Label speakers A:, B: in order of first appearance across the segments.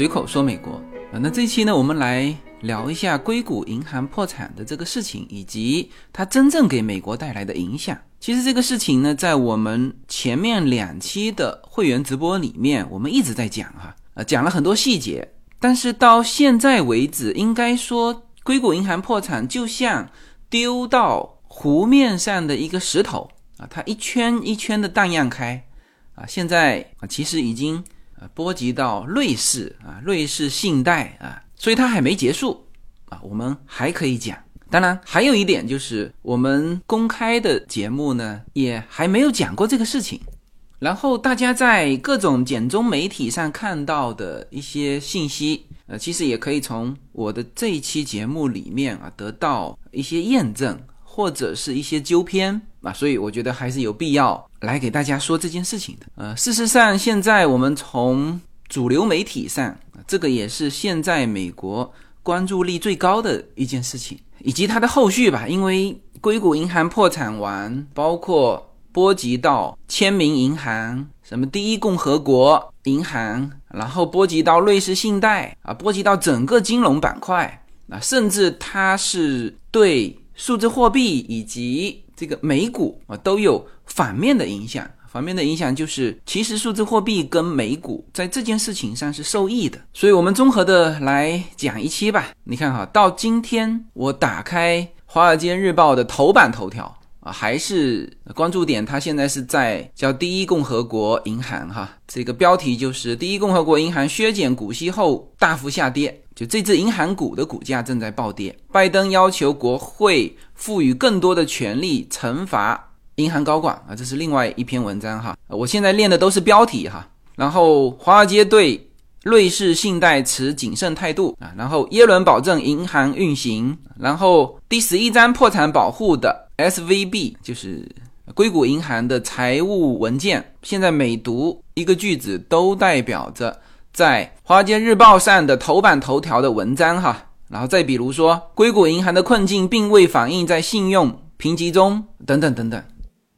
A: 随口说美国啊，那这一期呢，我们来聊一下硅谷银行破产的这个事情，以及它真正给美国带来的影响。其实这个事情呢，在我们前面两期的会员直播里面，我们一直在讲哈，呃，讲了很多细节。但是到现在为止，应该说硅谷银行破产就像丢到湖面上的一个石头啊，它一圈一圈的荡漾开啊，现在啊，其实已经。波及到瑞士啊，瑞士信贷啊，所以它还没结束啊，我们还可以讲。当然，还有一点就是，我们公开的节目呢，也还没有讲过这个事情。然后大家在各种简中媒体上看到的一些信息，呃，其实也可以从我的这一期节目里面啊，得到一些验证。或者是一些纠偏啊，所以我觉得还是有必要来给大家说这件事情的。呃，事实上，现在我们从主流媒体上，这个也是现在美国关注力最高的一件事情，以及它的后续吧。因为硅谷银行破产完，包括波及到签名银行、什么第一共和国银行，然后波及到瑞士信贷啊，波及到整个金融板块啊，甚至它是对。数字货币以及这个美股啊都有反面的影响，反面的影响就是，其实数字货币跟美股在这件事情上是受益的，所以我们综合的来讲一期吧。你看哈，到今天我打开《华尔街日报》的头版头条啊，还是关注点，它现在是在叫第一共和国银行哈，这个标题就是第一共和国银行削减股息后大幅下跌。就这只银行股的股价正在暴跌，拜登要求国会赋予更多的权利惩罚银行高管啊，这是另外一篇文章哈。我现在练的都是标题哈。然后华尔街对瑞士信贷持谨慎态度啊，然后耶伦保证银行运行，然后第十一章破产保护的 S V B 就是硅谷银行的财务文件，现在每读一个句子都代表着。在《华尔街日报》上的头版头条的文章哈，然后再比如说，硅谷银行的困境并未反映在信用评级中，等等等等，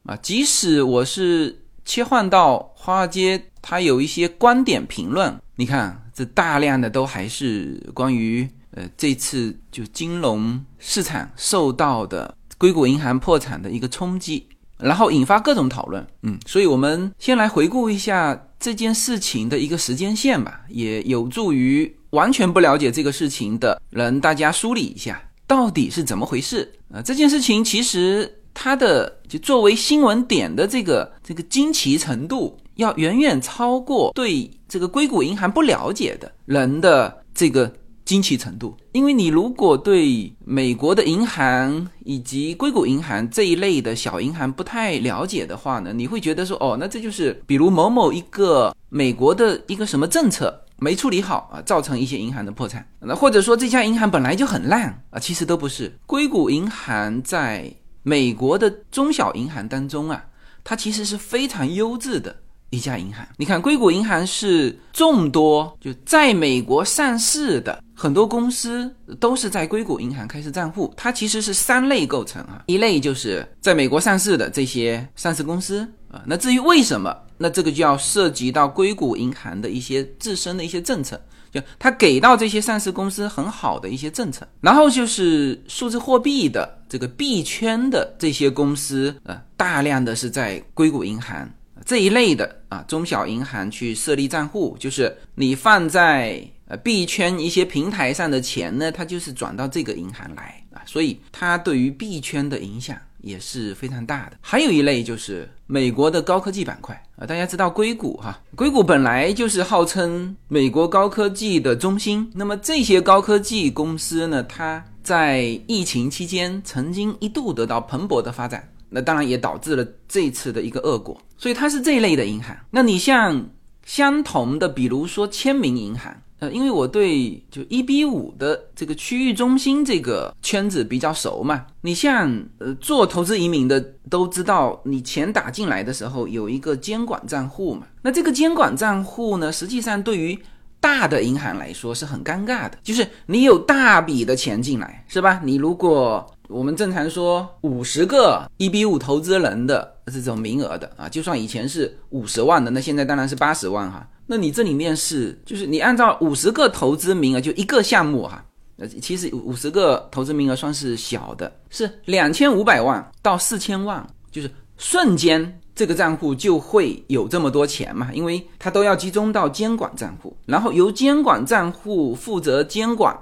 A: 啊，即使我是切换到《华尔街》，它有一些观点评论，你看这大量的都还是关于呃这次就金融市场受到的硅谷银行破产的一个冲击。然后引发各种讨论，嗯，所以我们先来回顾一下这件事情的一个时间线吧，也有助于完全不了解这个事情的人，大家梳理一下到底是怎么回事啊？这件事情其实它的就作为新闻点的这个这个惊奇程度，要远远超过对这个硅谷银行不了解的人的这个。惊奇程度，因为你如果对美国的银行以及硅谷银行这一类的小银行不太了解的话呢，你会觉得说，哦，那这就是比如某某一个美国的一个什么政策没处理好啊，造成一些银行的破产，那或者说这家银行本来就很烂啊，其实都不是。硅谷银行在美国的中小银行当中啊，它其实是非常优质的。一家银行，你看，硅谷银行是众多就在美国上市的很多公司都是在硅谷银行开设账户。它其实是三类构成啊，一类就是在美国上市的这些上市公司啊。那至于为什么，那这个就要涉及到硅谷银行的一些自身的一些政策，就它给到这些上市公司很好的一些政策。然后就是数字货币的这个币圈的这些公司啊，大量的是在硅谷银行。这一类的啊，中小银行去设立账户，就是你放在币圈一些平台上的钱呢，它就是转到这个银行来啊，所以它对于币圈的影响也是非常大的。还有一类就是美国的高科技板块啊，大家知道硅谷哈，硅谷本来就是号称美国高科技的中心，那么这些高科技公司呢，它在疫情期间曾经一度得到蓬勃的发展。那当然也导致了这次的一个恶果，所以它是这一类的银行。那你像相同的，比如说签名银行，呃，因为我对就一比五的这个区域中心这个圈子比较熟嘛。你像呃做投资移民的都知道，你钱打进来的时候有一个监管账户嘛。那这个监管账户呢，实际上对于大的银行来说是很尴尬的，就是你有大笔的钱进来，是吧？你如果我们正常说五十个一比五投资人的这种名额的啊，就算以前是五十万的，那现在当然是八十万哈。那你这里面是就是你按照五十个投资名额就一个项目哈，呃，其实五十个投资名额算是小的，是两千五百万到四千万，就是瞬间这个账户就会有这么多钱嘛，因为它都要集中到监管账户，然后由监管账户负责监管，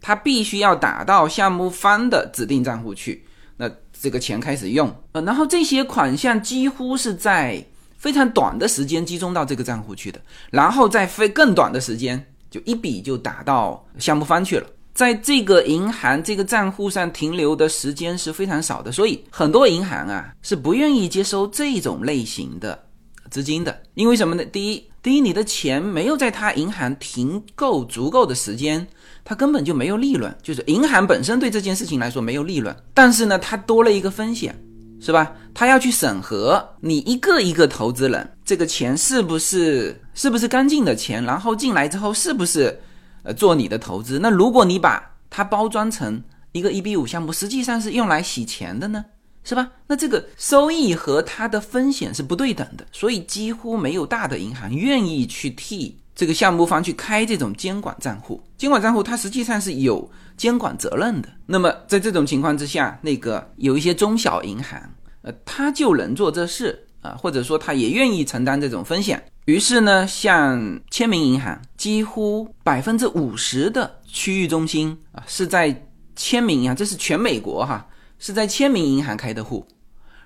A: 它必须要打到项目方的指定账户去，那这个钱开始用，呃，然后这些款项几乎是在。非常短的时间集中到这个账户去的，然后再非更短的时间就一笔就打到项目方去了，在这个银行这个账户上停留的时间是非常少的，所以很多银行啊是不愿意接收这种类型的资金的，因为什么呢？第一，第一你的钱没有在他银行停够足够的时间，他根本就没有利润，就是银行本身对这件事情来说没有利润，但是呢，它多了一个风险。是吧？他要去审核你一个一个投资人这个钱是不是是不是干净的钱，然后进来之后是不是呃做你的投资？那如果你把它包装成一个一比五项目，实际上是用来洗钱的呢，是吧？那这个收益和它的风险是不对等的，所以几乎没有大的银行愿意去替这个项目方去开这种监管账户。监管账户它实际上是有。监管责任的，那么在这种情况之下，那个有一些中小银行，呃，他就能做这事啊，或者说他也愿意承担这种风险。于是呢，像签名银行，几乎百分之五十的区域中心啊是在签名银行，这是全美国哈，是在签名银行开的户。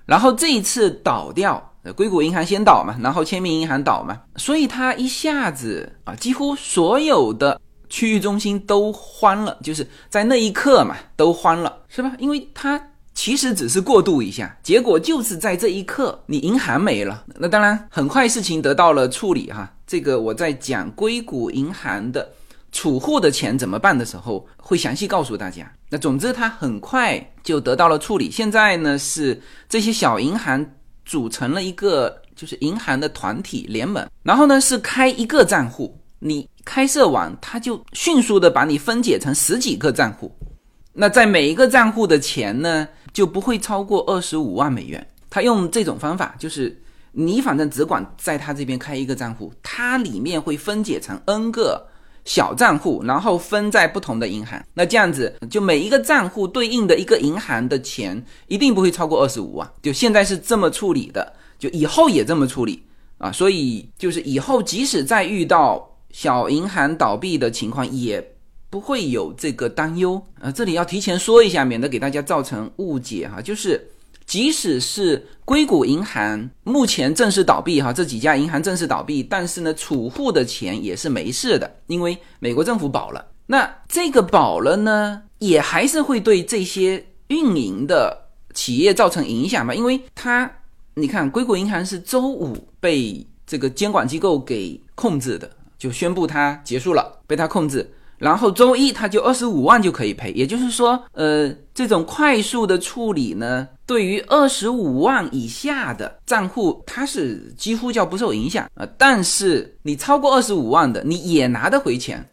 A: 然后这一次倒掉，硅谷银行先倒嘛，然后签名银行倒嘛，所以它一下子啊，几乎所有的。区域中心都慌了，就是在那一刻嘛，都慌了，是吧？因为它其实只是过渡一下，结果就是在这一刻，你银行没了。那当然，很快事情得到了处理哈。这个我在讲硅谷银行的储户的钱怎么办的时候，会详细告诉大家。那总之，它很快就得到了处理。现在呢，是这些小银行组成了一个就是银行的团体联盟，然后呢是开一个账户。你开设完，它就迅速的把你分解成十几个账户，那在每一个账户的钱呢，就不会超过二十五万美元。他用这种方法，就是你反正只管在他这边开一个账户，它里面会分解成 N 个小账户，然后分在不同的银行。那这样子，就每一个账户对应的一个银行的钱，一定不会超过二十五万。就现在是这么处理的，就以后也这么处理啊。所以就是以后即使再遇到。小银行倒闭的情况也不会有这个担忧呃，这里要提前说一下，免得给大家造成误解哈。就是即使是硅谷银行目前正式倒闭哈，这几家银行正式倒闭，但是呢，储户的钱也是没事的，因为美国政府保了。那这个保了呢，也还是会对这些运营的企业造成影响吧？因为它，你看，硅谷银行是周五被这个监管机构给控制的。就宣布它结束了，被他控制，然后周一他就二十五万就可以赔，也就是说，呃，这种快速的处理呢，对于二十五万以下的账户，它是几乎叫不受影响啊。但是你超过二十五万的，你也拿得回钱，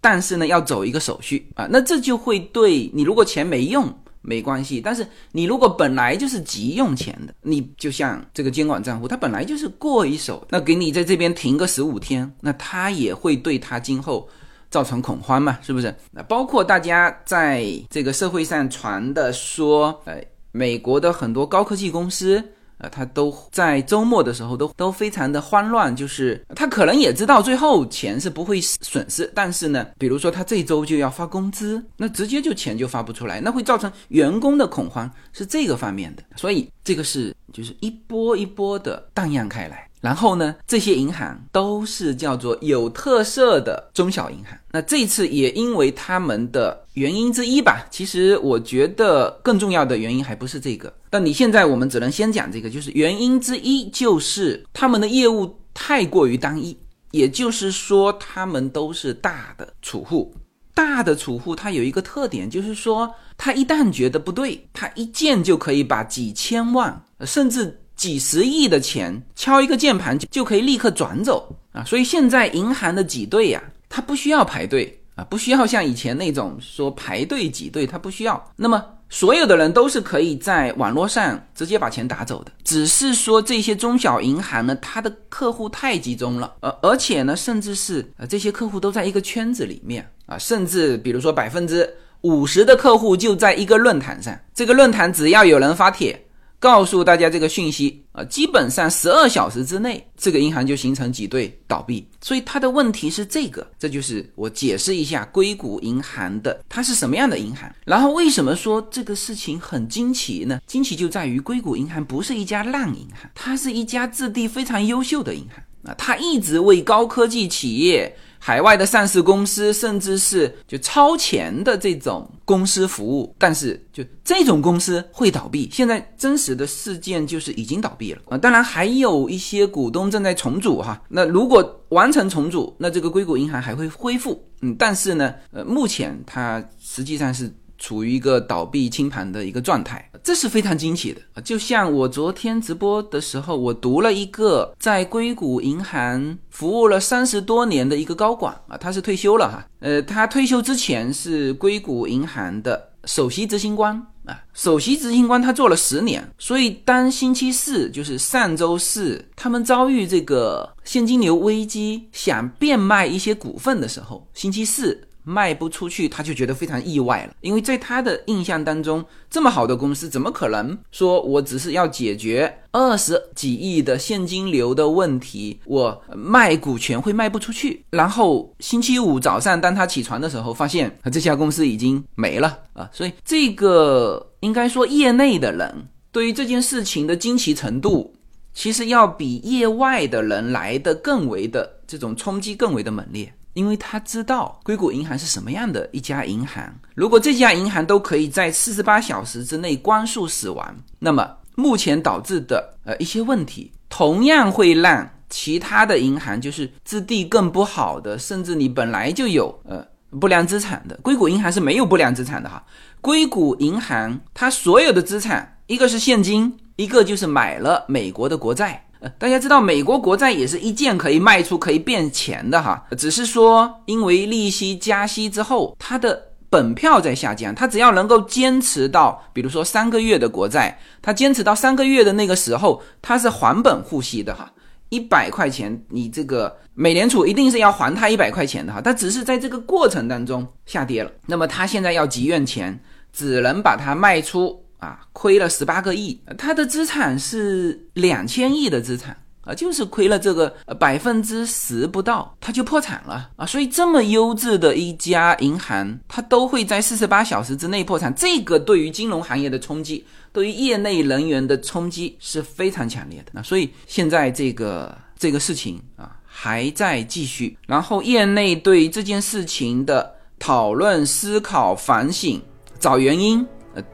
A: 但是呢，要走一个手续啊，那这就会对你如果钱没用。没关系，但是你如果本来就是急用钱的，你就像这个监管账户，它本来就是过一手，那给你在这边停个十五天，那它也会对它今后造成恐慌嘛，是不是？那包括大家在这个社会上传的说，呃，美国的很多高科技公司。呃，他都在周末的时候都都非常的慌乱，就是他可能也知道最后钱是不会损失，但是呢，比如说他这周就要发工资，那直接就钱就发不出来，那会造成员工的恐慌，是这个方面的，所以这个是就是一波一波的荡漾开来。然后呢，这些银行都是叫做有特色的中小银行。那这次也因为他们的原因之一吧，其实我觉得更重要的原因还不是这个。但你现在我们只能先讲这个，就是原因之一就是他们的业务太过于单一，也就是说他们都是大的储户。大的储户他有一个特点，就是说他一旦觉得不对，他一见就可以把几千万甚至。几十亿的钱，敲一个键盘就就可以立刻转走啊！所以现在银行的挤兑呀，它不需要排队，啊，不需要像以前那种说排队挤兑，它不需要。那么所有的人都是可以在网络上直接把钱打走的，只是说这些中小银行呢，它的客户太集中了，而而且呢，甚至是呃这些客户都在一个圈子里面啊，甚至比如说百分之五十的客户就在一个论坛上，这个论坛只要有人发帖。告诉大家这个讯息啊，基本上十二小时之内，这个银行就形成挤兑倒闭。所以它的问题是这个，这就是我解释一下硅谷银行的它是什么样的银行。然后为什么说这个事情很惊奇呢？惊奇就在于硅谷银行不是一家烂银行，它是一家质地非常优秀的银行啊，它一直为高科技企业。海外的上市公司，甚至是就超前的这种公司服务，但是就这种公司会倒闭。现在真实的事件就是已经倒闭了啊！当然还有一些股东正在重组哈。那如果完成重组，那这个硅谷银行还会恢复。嗯，但是呢，呃，目前它实际上是。处于一个倒闭清盘的一个状态，这是非常惊奇的啊！就像我昨天直播的时候，我读了一个在硅谷银行服务了三十多年的一个高管啊，他是退休了哈，呃，他退休之前是硅谷银行的首席执行官啊，首席执行官他做了十年，所以当星期四就是上周四，他们遭遇这个现金流危机，想变卖一些股份的时候，星期四。卖不出去，他就觉得非常意外了，因为在他的印象当中，这么好的公司怎么可能说我只是要解决二十几亿的现金流的问题，我卖股权会卖不出去？然后星期五早上，当他起床的时候，发现这家公司已经没了啊！所以这个应该说，业内的人对于这件事情的惊奇程度，其实要比业外的人来的更为的这种冲击更为的猛烈。因为他知道硅谷银行是什么样的一家银行，如果这家银行都可以在四十八小时之内光速死亡，那么目前导致的呃一些问题，同样会让其他的银行就是质地更不好的，甚至你本来就有呃不良资产的，硅谷银行是没有不良资产的哈。硅谷银行它所有的资产，一个是现金，一个就是买了美国的国债。呃，大家知道美国国债也是一件可以卖出、可以变钱的哈，只是说因为利息加息之后，它的本票在下降。它只要能够坚持到，比如说三个月的国债，它坚持到三个月的那个时候，它是还本付息的哈。一百块钱，你这个美联储一定是要还它一百块钱的哈，它只是在这个过程当中下跌了。那么它现在要急用钱，只能把它卖出。啊，亏了十八个亿，他的资产是两千亿的资产啊，就是亏了这个百分之十不到，他就破产了啊。所以这么优质的一家银行，它都会在四十八小时之内破产，这个对于金融行业的冲击，对于业内人员的冲击是非常强烈的。那所以现在这个这个事情啊还在继续，然后业内对这件事情的讨论、思考、反省、找原因。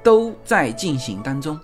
A: 都在进行当中。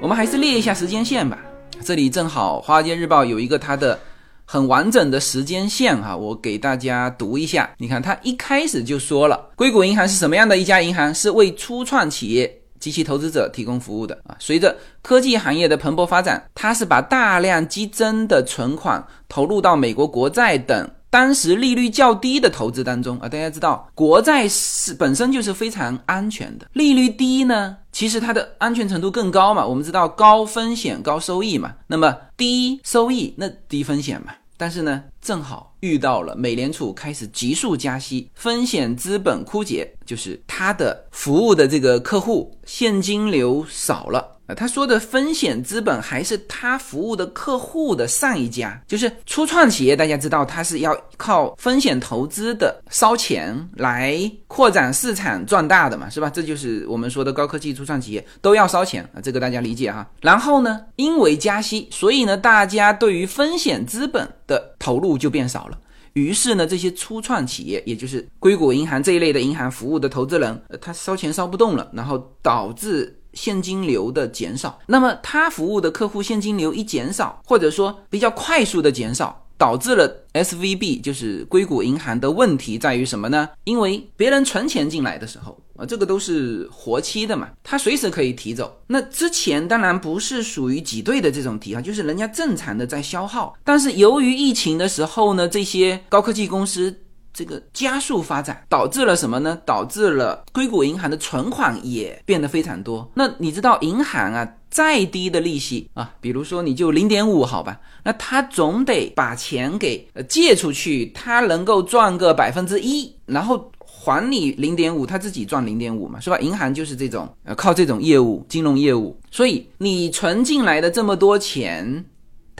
A: 我们还是列一下时间线吧。这里正好《华尔街日报》有一个它的很完整的时间线哈，我给大家读一下。你看，它一开始就说了，硅谷银行是什么样的一家银行？是为初创企业。及其投资者提供服务的啊，随着科技行业的蓬勃发展，它是把大量激增的存款投入到美国国债等当时利率较低的投资当中啊。大家知道，国债是本身就是非常安全的，利率低呢，其实它的安全程度更高嘛。我们知道高风险高收益嘛，那么低收益那低风险嘛。但是呢，正好遇到了美联储开始急速加息，风险资本枯竭，就是他的服务的这个客户现金流少了。他说的风险资本还是他服务的客户的上一家，就是初创企业。大家知道，他是要靠风险投资的烧钱来扩展市场壮大的嘛，是吧？这就是我们说的高科技初创企业都要烧钱啊，这个大家理解哈。然后呢，因为加息，所以呢，大家对于风险资本的投入就变少了。于是呢，这些初创企业，也就是硅谷银行这一类的银行服务的投资人，他烧钱烧不动了，然后导致。现金流的减少，那么他服务的客户现金流一减少，或者说比较快速的减少，导致了 SVB 就是硅谷银行的问题在于什么呢？因为别人存钱进来的时候啊，这个都是活期的嘛，他随时可以提走。那之前当然不是属于挤兑的这种提啊，就是人家正常的在消耗。但是由于疫情的时候呢，这些高科技公司这个加速发展，导致了什么呢？导致了硅谷银行的存款也变得非常多。那你知道银行啊？再低的利息啊，比如说你就零点五，好吧，那他总得把钱给借出去，他能够赚个百分之一，然后还你零点五，他自己赚零点五嘛，是吧？银行就是这种，呃，靠这种业务，金融业务，所以你存进来的这么多钱，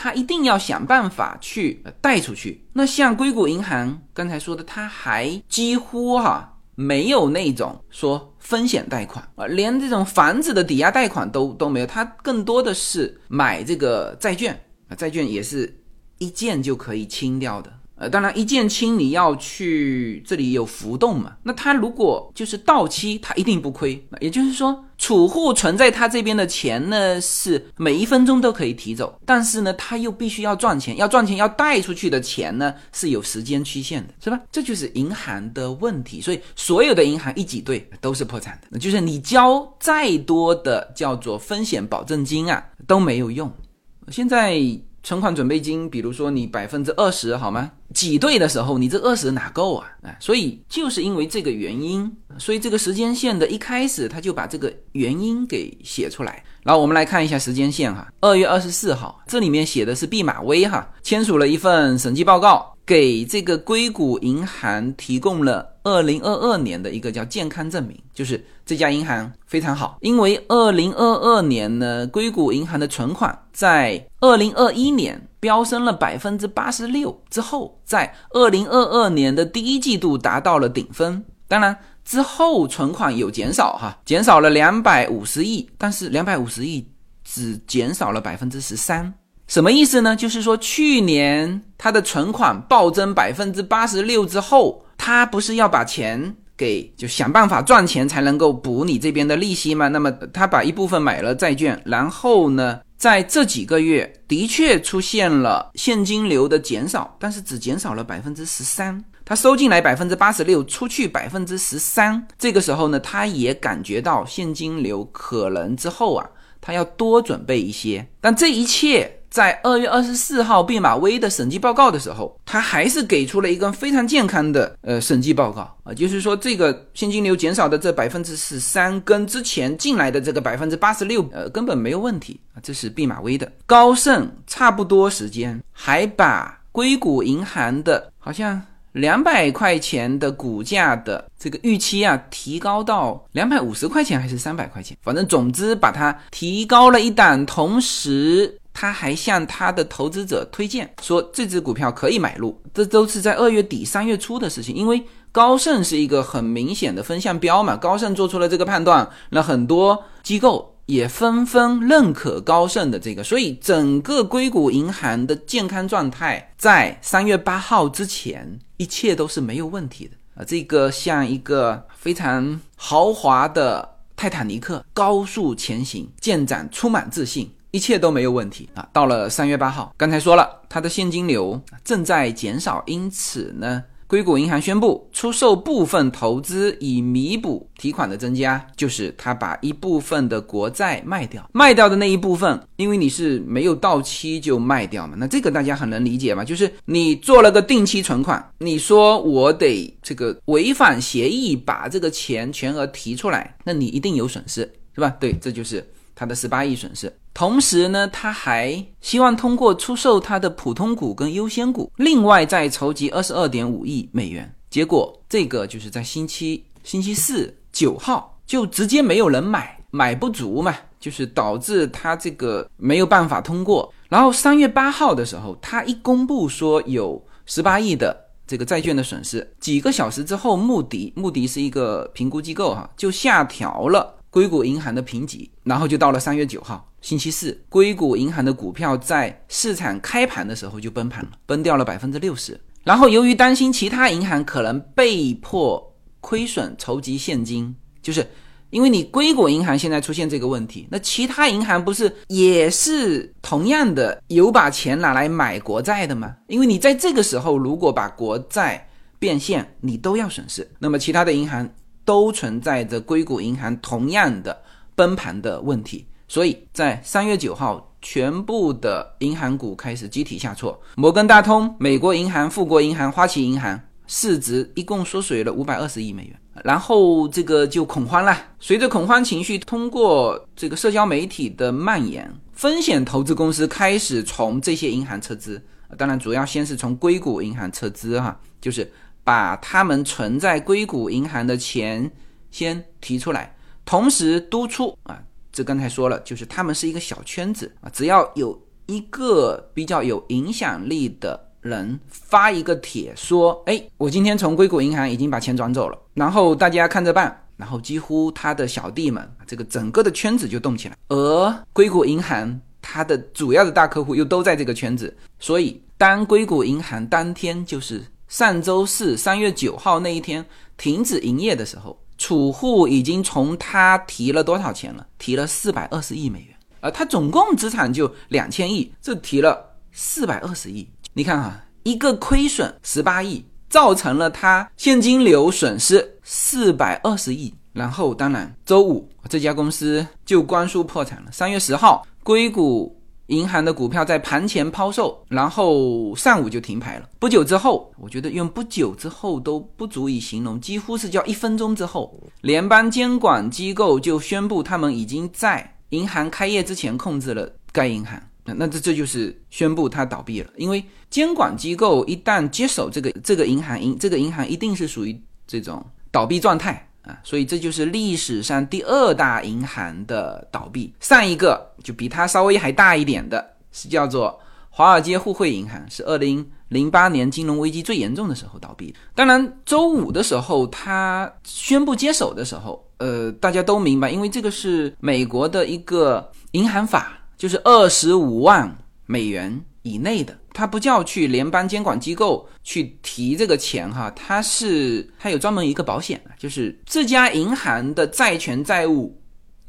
A: 他一定要想办法去贷出去。那像硅谷银行刚才说的，他还几乎哈。没有那种说风险贷款啊，连这种房子的抵押贷款都都没有，他更多的是买这个债券啊，债券也是一件就可以清掉的。呃，当然一键清你要去这里有浮动嘛，那他如果就是到期，他一定不亏。也就是说，储户存在他这边的钱呢，是每一分钟都可以提走，但是呢，他又必须要赚钱，要赚钱要贷出去的钱呢是有时间曲线的，是吧？这就是银行的问题，所以所有的银行一挤兑都是破产的，就是你交再多的叫做风险保证金啊都没有用。现在。存款准备金，比如说你百分之二十好吗？挤兑的时候，你这二十哪够啊？哎，所以就是因为这个原因，所以这个时间线的一开始他就把这个原因给写出来。然后我们来看一下时间线哈，二月二十四号，这里面写的是毕马威哈签署了一份审计报告，给这个硅谷银行提供了二零二二年的一个叫健康证明，就是这家银行非常好，因为二零二二年呢，硅谷银行的存款在二零二一年飙升了百分之八十六之后，在二零二二年的第一季度达到了顶峰，当然。之后存款有减少哈，减少了两百五十亿，但是两百五十亿只减少了百分之十三，什么意思呢？就是说去年他的存款暴增百分之八十六之后，他不是要把钱给就想办法赚钱才能够补你这边的利息吗？那么他把一部分买了债券，然后呢，在这几个月的确出现了现金流的减少，但是只减少了百分之十三。他收进来百分之八十六，出去百分之十三。这个时候呢，他也感觉到现金流可能之后啊，他要多准备一些。但这一切在二月二十四号毕马威的审计报告的时候，他还是给出了一个非常健康的呃审计报告啊，就是说这个现金流减少的这百分之十三跟之前进来的这个百分之八十六呃根本没有问题啊。这是毕马威的高盛差不多时间还把硅谷银行的好像。两百块钱的股价的这个预期啊，提高到两百五十块钱还是三百块钱？反正总之把它提高了一档，同时他还向他的投资者推荐说这只股票可以买入。这都是在二月底三月初的事情，因为高盛是一个很明显的风向标嘛，高盛做出了这个判断，那很多机构。也纷纷认可高盛的这个，所以整个硅谷银行的健康状态在三月八号之前，一切都是没有问题的啊！这个像一个非常豪华的泰坦尼克高速前行，舰长充满自信，一切都没有问题啊！到了三月八号，刚才说了，它的现金流正在减少，因此呢。硅谷银行宣布出售部分投资以弥补提款的增加，就是他把一部分的国债卖掉，卖掉的那一部分，因为你是没有到期就卖掉嘛，那这个大家很能理解嘛，就是你做了个定期存款，你说我得这个违反协议把这个钱全额提出来，那你一定有损失，是吧？对，这就是他的十八亿损失。同时呢，他还希望通过出售他的普通股跟优先股，另外再筹集二十二点五亿美元。结果这个就是在星期星期四九号就直接没有人买，买不足嘛，就是导致他这个没有办法通过。然后三月八号的时候，他一公布说有十八亿的这个债券的损失，几个小时之后，穆迪穆迪是一个评估机构哈，就下调了硅谷银行的评级，然后就到了三月九号。星期四，硅谷银行的股票在市场开盘的时候就崩盘了，崩掉了百分之六十。然后由于担心其他银行可能被迫亏损筹集现金，就是因为你硅谷银行现在出现这个问题，那其他银行不是也是同样的有把钱拿来买国债的吗？因为你在这个时候如果把国债变现，你都要损失。那么其他的银行都存在着硅谷银行同样的崩盘的问题，所以在三月九号，全部的银行股开始集体下挫，摩根大通、美国银行、富国银行、花旗银行。市值一共缩水了五百二十亿美元，然后这个就恐慌了。随着恐慌情绪通过这个社交媒体的蔓延，风险投资公司开始从这些银行撤资。当然，主要先是从硅谷银行撤资，哈，就是把他们存在硅谷银行的钱先提出来，同时督促啊，这刚才说了，就是他们是一个小圈子啊，只要有一个比较有影响力的。人发一个帖说：“哎，我今天从硅谷银行已经把钱转走了，然后大家看着办。”然后几乎他的小弟们，这个整个的圈子就动起来。而硅谷银行它的主要的大客户又都在这个圈子，所以当硅谷银行当天就是上周四三月九号那一天停止营业的时候，储户已经从他提了多少钱了？提了四百二十亿美元，而他总共资产就两千亿，这提了四百二十亿。你看哈，一个亏损十八亿，造成了他现金流损失四百二十亿。然后，当然，周五这家公司就关输破产了。三月十号，硅谷银行的股票在盘前抛售，然后上午就停牌了。不久之后，我觉得用不久之后都不足以形容，几乎是叫一分钟之后，联邦监管机构就宣布他们已经在银行开业之前控制了该银行。那这这就是宣布它倒闭了，因为监管机构一旦接手这个这个银行，银这个银行一定是属于这种倒闭状态啊，所以这就是历史上第二大银行的倒闭。上一个就比它稍微还大一点的是叫做华尔街互惠银行，是二零零八年金融危机最严重的时候倒闭。当然，周五的时候他宣布接手的时候，呃，大家都明白，因为这个是美国的一个银行法。就是二十五万美元以内的，它不叫去联邦监管机构去提这个钱哈，它是它有专门一个保险就是这家银行的债权债务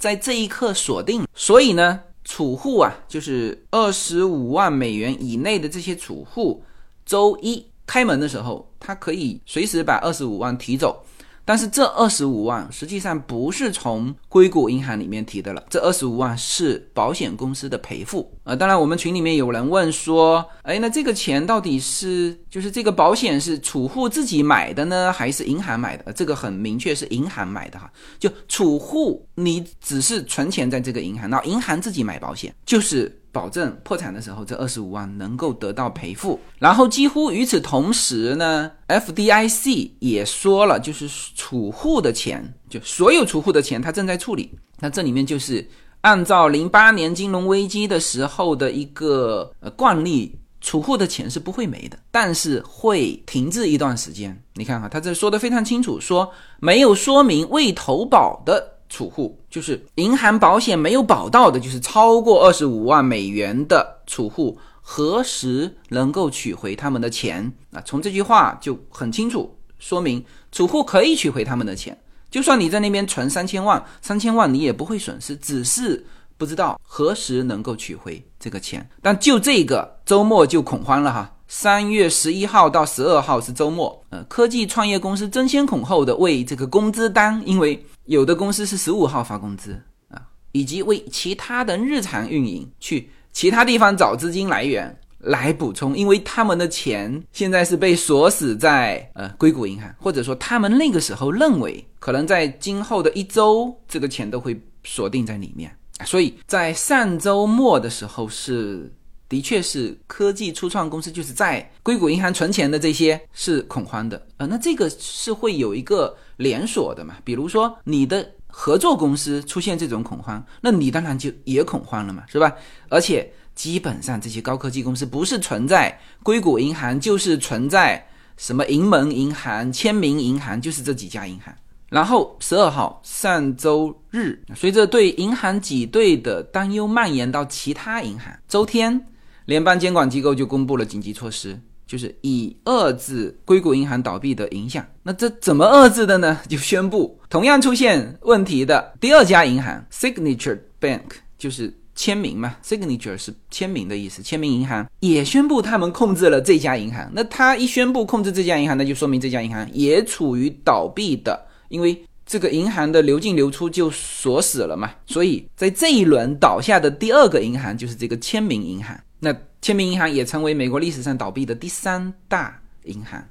A: 在这一刻锁定，所以呢，储户啊，就是二十五万美元以内的这些储户，周一开门的时候，他可以随时把二十五万提走。但是这二十五万实际上不是从硅谷银行里面提的了，这二十五万是保险公司的赔付啊。当然，我们群里面有人问说，哎，那这个钱到底是就是这个保险是储户自己买的呢，还是银行买的？这个很明确是银行买的哈。就储户你只是存钱在这个银行，那银行自己买保险就是。保证破产的时候，这二十五万能够得到赔付。然后几乎与此同时呢，FDIC 也说了，就是储户的钱，就所有储户的钱，他正在处理。那这里面就是按照零八年金融危机的时候的一个呃惯例，储户的钱是不会没的，但是会停滞一段时间。你看哈，他这说的非常清楚，说没有说明未投保的。储户就是银行保险没有保到的，就是超过二十五万美元的储户，何时能够取回他们的钱？啊，从这句话就很清楚说明，储户可以取回他们的钱。就算你在那边存三千万，三千万你也不会损失，只是不知道何时能够取回这个钱。但就这个周末就恐慌了哈，三月十一号到十二号是周末，呃，科技创业公司争先恐后的为这个工资单，因为。有的公司是十五号发工资啊，以及为其他的日常运营去其他地方找资金来源来补充，因为他们的钱现在是被锁死在呃硅谷银行，或者说他们那个时候认为可能在今后的一周这个钱都会锁定在里面，所以在上周末的时候是的确是科技初创公司就是在硅谷银行存钱的这些是恐慌的呃，那这个是会有一个。连锁的嘛，比如说你的合作公司出现这种恐慌，那你当然就也恐慌了嘛，是吧？而且基本上这些高科技公司不是存在硅谷银行，就是存在什么银门银行、签名银行，就是这几家银行。然后十二号上周日，随着对银行挤兑的担忧蔓延到其他银行，周天联邦监管机构就公布了紧急措施。就是以遏制硅谷银行倒闭的影响。那这怎么遏制的呢？就宣布同样出现问题的第二家银行 Signature Bank，就是签名嘛，Signature 是签名的意思，签名银行也宣布他们控制了这家银行。那他一宣布控制这家银行，那就说明这家银行也处于倒闭的，因为。这个银行的流进流出就锁死了嘛，所以在这一轮倒下的第二个银行就是这个签名银行。那签名银行也成为美国历史上倒闭的第三大银行。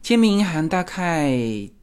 A: 签名银行大概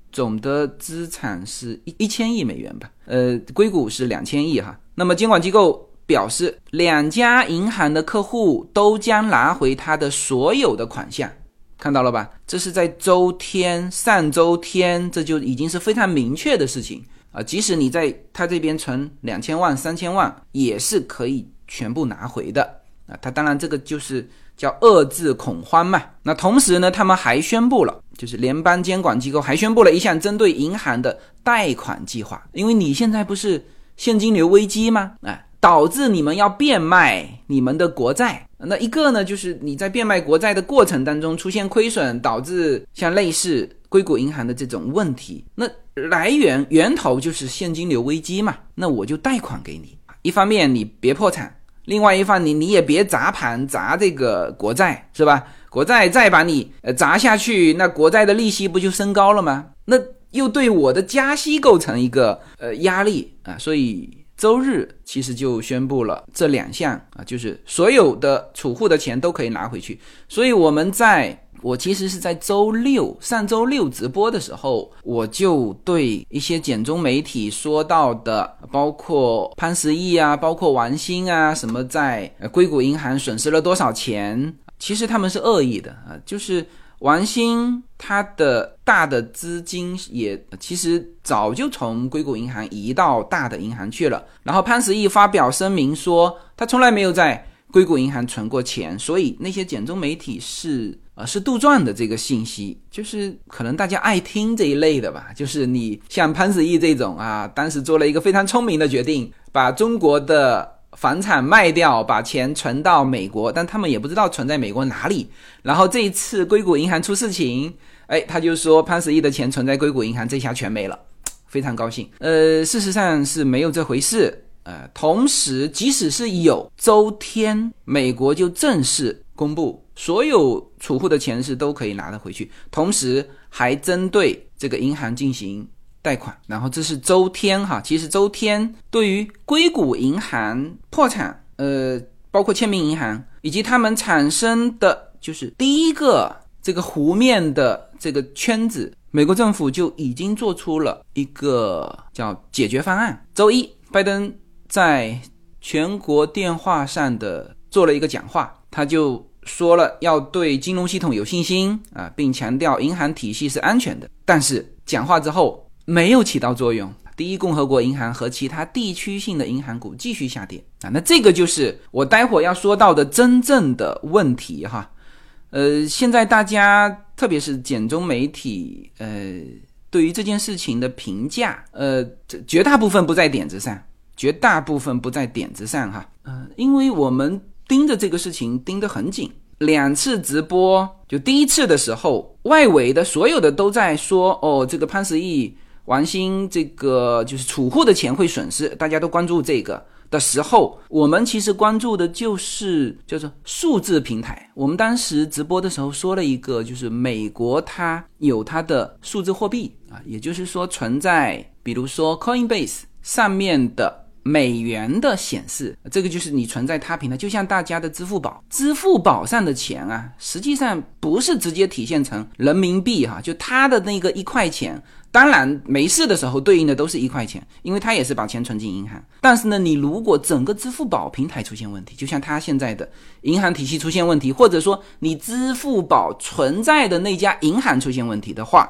A: 总的资产是一一千亿美元吧，呃，硅谷是两千亿哈。那么监管机构表示，两家银行的客户都将拿回他的所有的款项。看到了吧？这是在周天、上周天，这就已经是非常明确的事情啊！即使你在他这边存两千万、三千万，也是可以全部拿回的啊！他当然这个就是叫遏制恐慌嘛。那同时呢，他们还宣布了，就是联邦监管机构还宣布了一项针对银行的贷款计划，因为你现在不是现金流危机吗？哎。导致你们要变卖你们的国债，那一个呢，就是你在变卖国债的过程当中出现亏损，导致像类似硅谷银行的这种问题，那来源源头就是现金流危机嘛，那我就贷款给你，一方面你别破产，另外一方你你也别砸盘砸这个国债是吧？国债再把你呃砸下去，那国债的利息不就升高了吗？那又对我的加息构成一个呃压力啊，所以。周日其实就宣布了这两项啊，就是所有的储户的钱都可以拿回去。所以我们在我其实是在周六上周六直播的时候，我就对一些简中媒体说到的，包括潘石屹啊，包括王兴啊，什么在硅谷银行损失了多少钱，其实他们是恶意的啊，就是。王兴他的大的资金也其实早就从硅谷银行移到大的银行去了。然后潘石屹发表声明说，他从来没有在硅谷银行存过钱，所以那些简中媒体是是杜撰的这个信息，就是可能大家爱听这一类的吧。就是你像潘石屹这种啊，当时做了一个非常聪明的决定，把中国的。房产卖掉，把钱存到美国，但他们也不知道存在美国哪里。然后这一次硅谷银行出事情，哎，他就说潘石屹的钱存在硅谷银行，这下全没了，非常高兴。呃，事实上是没有这回事。呃，同时即使是有，周天美国就正式公布，所有储户的钱是都可以拿得回去，同时还针对这个银行进行。贷款，然后这是周天哈，其实周天对于硅谷银行破产，呃，包括签名银行以及他们产生的就是第一个这个湖面的这个圈子，美国政府就已经做出了一个叫解决方案。周一，拜登在全国电话上的做了一个讲话，他就说了要对金融系统有信心啊，并强调银行体系是安全的。但是讲话之后。没有起到作用。第一共和国银行和其他地区性的银行股继续下跌啊，那这个就是我待会儿要说到的真正的问题哈。呃，现在大家特别是简中媒体，呃，对于这件事情的评价，呃，绝大部分不在点子上，绝大部分不在点子上哈。嗯，因为我们盯着这个事情盯得很紧，两次直播，就第一次的时候，外围的所有的都在说，哦，这个潘石屹。王兴这个就是储户的钱会损失，大家都关注这个的时候，我们其实关注的就是叫做数字平台。我们当时直播的时候说了一个，就是美国它有它的数字货币啊，也就是说存在，比如说 Coinbase 上面的美元的显示，这个就是你存在它平台，就像大家的支付宝，支付宝上的钱啊，实际上不是直接体现成人民币哈，就它的那个一块钱。当然，没事的时候对应的都是一块钱，因为他也是把钱存进银行。但是呢，你如果整个支付宝平台出现问题，就像他现在的银行体系出现问题，或者说你支付宝存在的那家银行出现问题的话，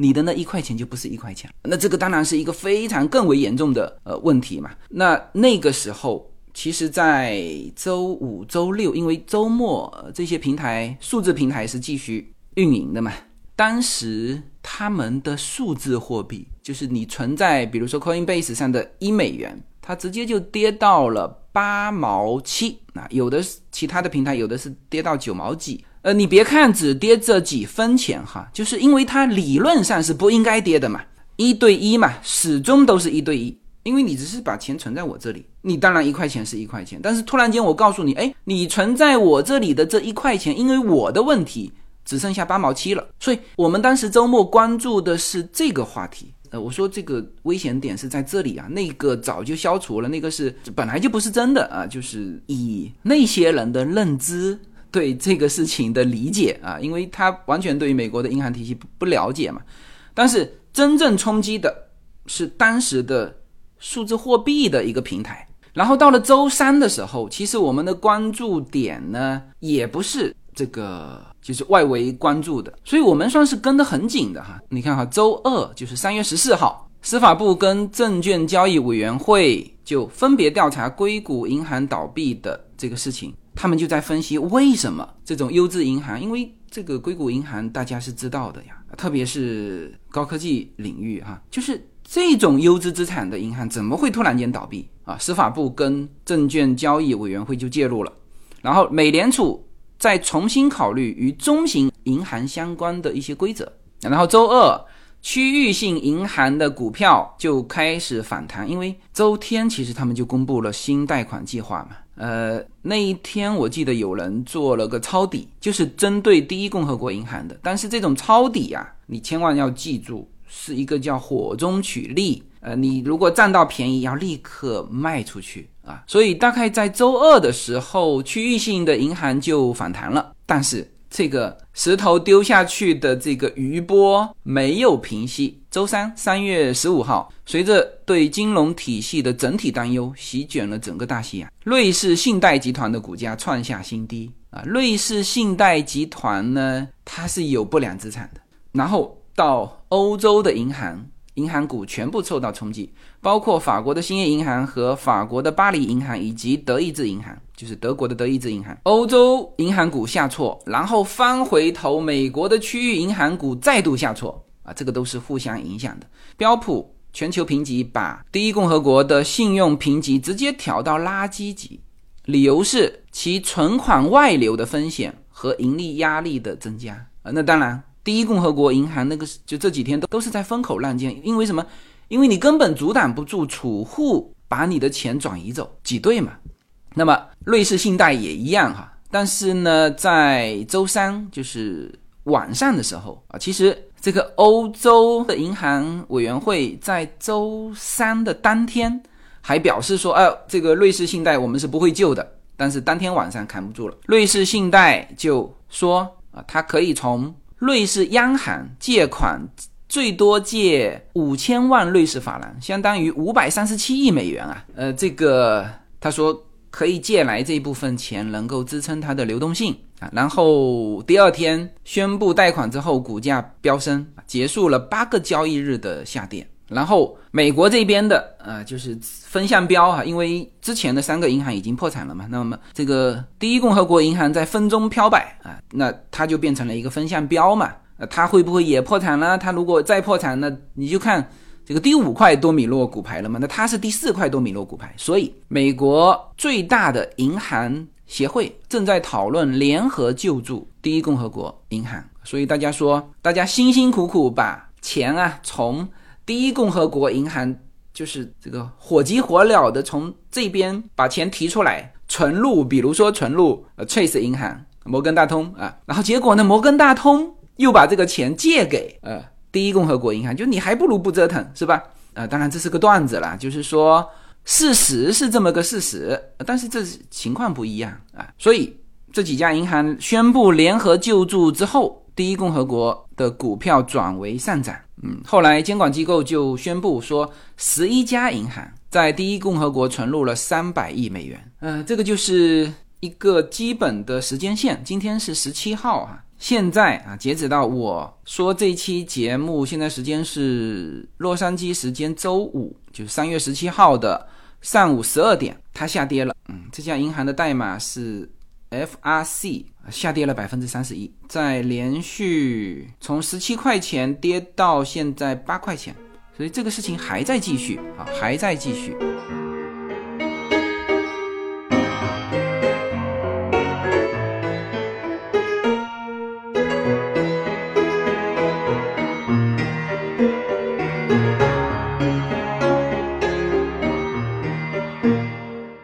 A: 你的那一块钱就不是一块钱。那这个当然是一个非常更为严重的呃问题嘛。那那个时候，其实，在周五、周六，因为周末这些平台数字平台是继续运营的嘛。当时他们的数字货币，就是你存在，比如说 Coinbase 上的一美元，它直接就跌到了八毛七。那有的其他的平台，有的是跌到九毛几。呃，你别看只跌这几分钱哈，就是因为它理论上是不应该跌的嘛，一对一嘛，始终都是一对一。因为你只是把钱存在我这里，你当然一块钱是一块钱，但是突然间我告诉你，哎，你存在我这里的这一块钱，因为我的问题只剩下八毛七了。所以我们当时周末关注的是这个话题。呃，我说这个危险点是在这里啊，那个早就消除了，那个是本来就不是真的啊，就是以那些人的认知对这个事情的理解啊，因为他完全对于美国的银行体系不不了解嘛。但是真正冲击的是当时的。数字货币的一个平台，然后到了周三的时候，其实我们的关注点呢，也不是这个，就是外围关注的，所以我们算是跟得很紧的哈。你看哈，周二就是三月十四号，司法部跟证券交易委员会就分别调查硅谷银行倒闭的这个事情，他们就在分析为什么这种优质银行，因为这个硅谷银行大家是知道的呀，特别是高科技领域哈，就是。这种优质资产的银行怎么会突然间倒闭啊？司法部跟证券交易委员会就介入了，然后美联储再重新考虑与中型银行相关的一些规则。然后周二，区域性银行的股票就开始反弹，因为周天其实他们就公布了新贷款计划嘛。呃，那一天我记得有人做了个抄底，就是针对第一共和国银行的。但是这种抄底啊，你千万要记住。是一个叫火中取栗，呃，你如果占到便宜，要立刻卖出去啊。所以大概在周二的时候，区域性的银行就反弹了，但是这个石头丢下去的这个余波没有平息。周三三月十五号，随着对金融体系的整体担忧席卷了整个大西洋，瑞士信贷集团的股价创下新低啊。瑞士信贷集团呢，它是有不良资产的，然后。到欧洲的银行，银行股全部受到冲击，包括法国的兴业银行和法国的巴黎银行，以及德意志银行，就是德国的德意志银行。欧洲银行股下挫，然后翻回头，美国的区域银行股再度下挫啊，这个都是互相影响的。标普全球评级把第一共和国的信用评级直接调到垃圾级，理由是其存款外流的风险和盈利压力的增加啊。那当然。第一共和国银行那个就这几天都都是在风口浪尖，因为什么？因为你根本阻挡不住储户把你的钱转移走，挤兑嘛。那么瑞士信贷也一样哈。但是呢，在周三就是晚上的时候啊，其实这个欧洲的银行委员会在周三的当天还表示说，啊，这个瑞士信贷我们是不会救的。但是当天晚上扛不住了，瑞士信贷就说啊，它可以从瑞士央行借款最多借五千万瑞士法郎，相当于五百三十七亿美元啊！呃，这个他说可以借来这一部分钱，能够支撑它的流动性啊。然后第二天宣布贷款之后，股价飙升，结束了八个交易日的下跌。然后美国这边的呃，就是分向标哈，因为之前的三个银行已经破产了嘛，那么这个第一共和国银行在风中飘摆啊，那它就变成了一个风向标嘛，呃，它会不会也破产呢？它如果再破产，那你就看这个第五块多米诺骨牌了嘛，那它是第四块多米诺骨牌，所以美国最大的银行协会正在讨论联合救助第一共和国银行，所以大家说，大家辛辛苦苦把钱啊从第一共和国银行就是这个火急火燎的从这边把钱提出来存入，比如说存入呃 Chase 银行、摩根大通啊，然后结果呢，摩根大通又把这个钱借给呃第一共和国银行，就你还不如不折腾是吧？啊，当然这是个段子啦，就是说事实是这么个事实，但是这情况不一样啊，所以这几家银行宣布联合救助之后，第一共和国的股票转为上涨。嗯，后来监管机构就宣布说，十一家银行在第一共和国存入了三百亿美元。嗯，这个就是一个基本的时间线。今天是十七号啊，现在啊，截止到我说这期节目，现在时间是洛杉矶时间周五，就是三月十七号的上午十二点，它下跌了。嗯，这家银行的代码是。FRC 下跌了百分之三十一，在连续从十七块钱跌到现在八块钱，所以这个事情还在继续啊，还在继续。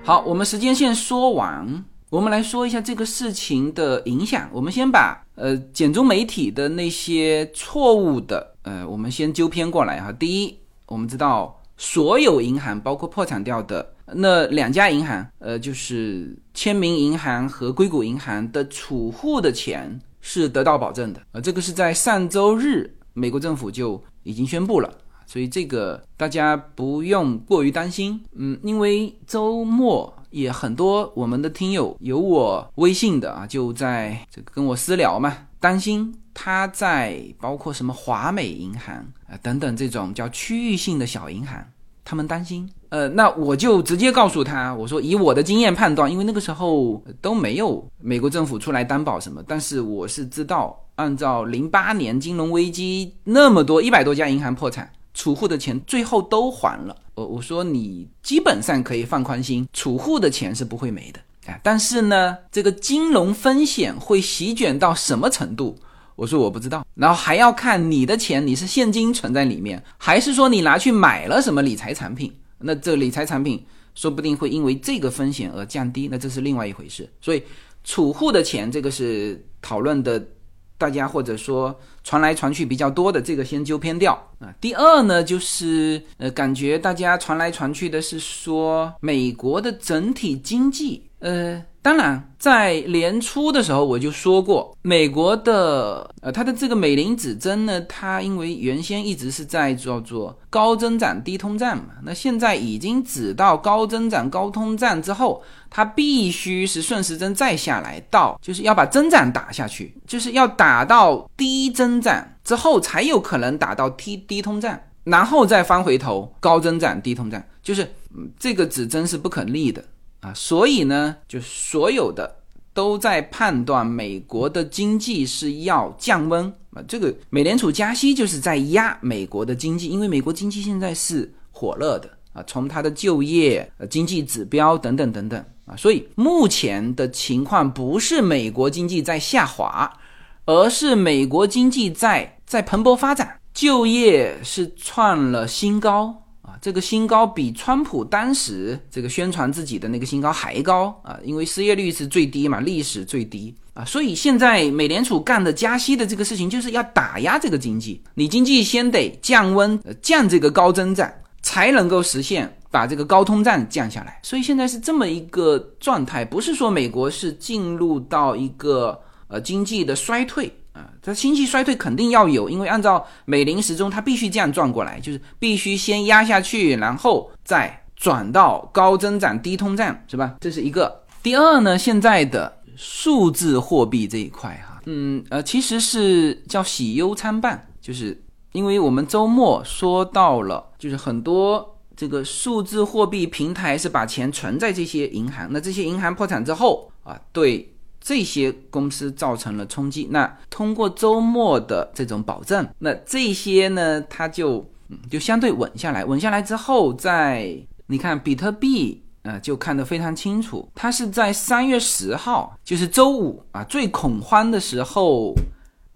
A: 好，我们时间线说完，我们来说一下这个事情的影响。我们先把呃简中媒体的那些错误的呃，我们先纠偏过来哈。第一，我们知道所有银行，包括破产掉的那两家银行，呃，就是签名银行和硅谷银行的储户的钱是得到保证的。呃，这个是在上周日，美国政府就已经宣布了。所以这个大家不用过于担心，嗯，因为周末也很多我们的听友有我微信的啊，就在这个跟我私聊嘛，担心他在包括什么华美银行啊等等这种叫区域性的小银行，他们担心，呃，那我就直接告诉他，我说以我的经验判断，因为那个时候都没有美国政府出来担保什么，但是我是知道，按照零八年金融危机那么多一百多家银行破产。储户的钱最后都还了，我我说你基本上可以放宽心，储户的钱是不会没的啊。但是呢，这个金融风险会席卷到什么程度？我说我不知道。然后还要看你的钱，你是现金存在里面，还是说你拿去买了什么理财产品？那这理财产品说不定会因为这个风险而降低，那这是另外一回事。所以储户的钱，这个是讨论的。大家或者说传来传去比较多的这个先纠偏掉啊。第二呢，就是呃，感觉大家传来传去的是说美国的整体经济，呃。当然，在年初的时候我就说过，美国的呃，它的这个美林指针呢，它因为原先一直是在叫做高增长低通胀嘛，那现在已经指到高增长高通胀之后，它必须是顺时针再下来到，就是要把增长打下去，就是要打到低增长之后才有可能打到低低通胀，然后再翻回头高增长低通胀，就是这个指针是不可逆的。啊，所以呢，就所有的都在判断美国的经济是要降温啊。这个美联储加息就是在压美国的经济，因为美国经济现在是火热的啊，从它的就业、经济指标等等等等啊，所以目前的情况不是美国经济在下滑，而是美国经济在在蓬勃发展，就业是创了新高。这个新高比川普当时这个宣传自己的那个新高还高啊，因为失业率是最低嘛，历史最低啊，所以现在美联储干的加息的这个事情，就是要打压这个经济。你经济先得降温，降这个高增长，才能够实现把这个高通胀降下来。所以现在是这么一个状态，不是说美国是进入到一个呃经济的衰退。啊，它经济衰退肯定要有，因为按照美林时钟，它必须这样转过来，就是必须先压下去，然后再转到高增长低通胀，是吧？这是一个。第二呢，现在的数字货币这一块，哈，嗯，呃，其实是叫喜忧参半，就是因为我们周末说到了，就是很多这个数字货币平台是把钱存在这些银行，那这些银行破产之后啊，对。这些公司造成了冲击，那通过周末的这种保证，那这些呢，它就嗯就相对稳下来。稳下来之后，在你看比特币啊，就看得非常清楚，它是在三月十号，就是周五啊，最恐慌的时候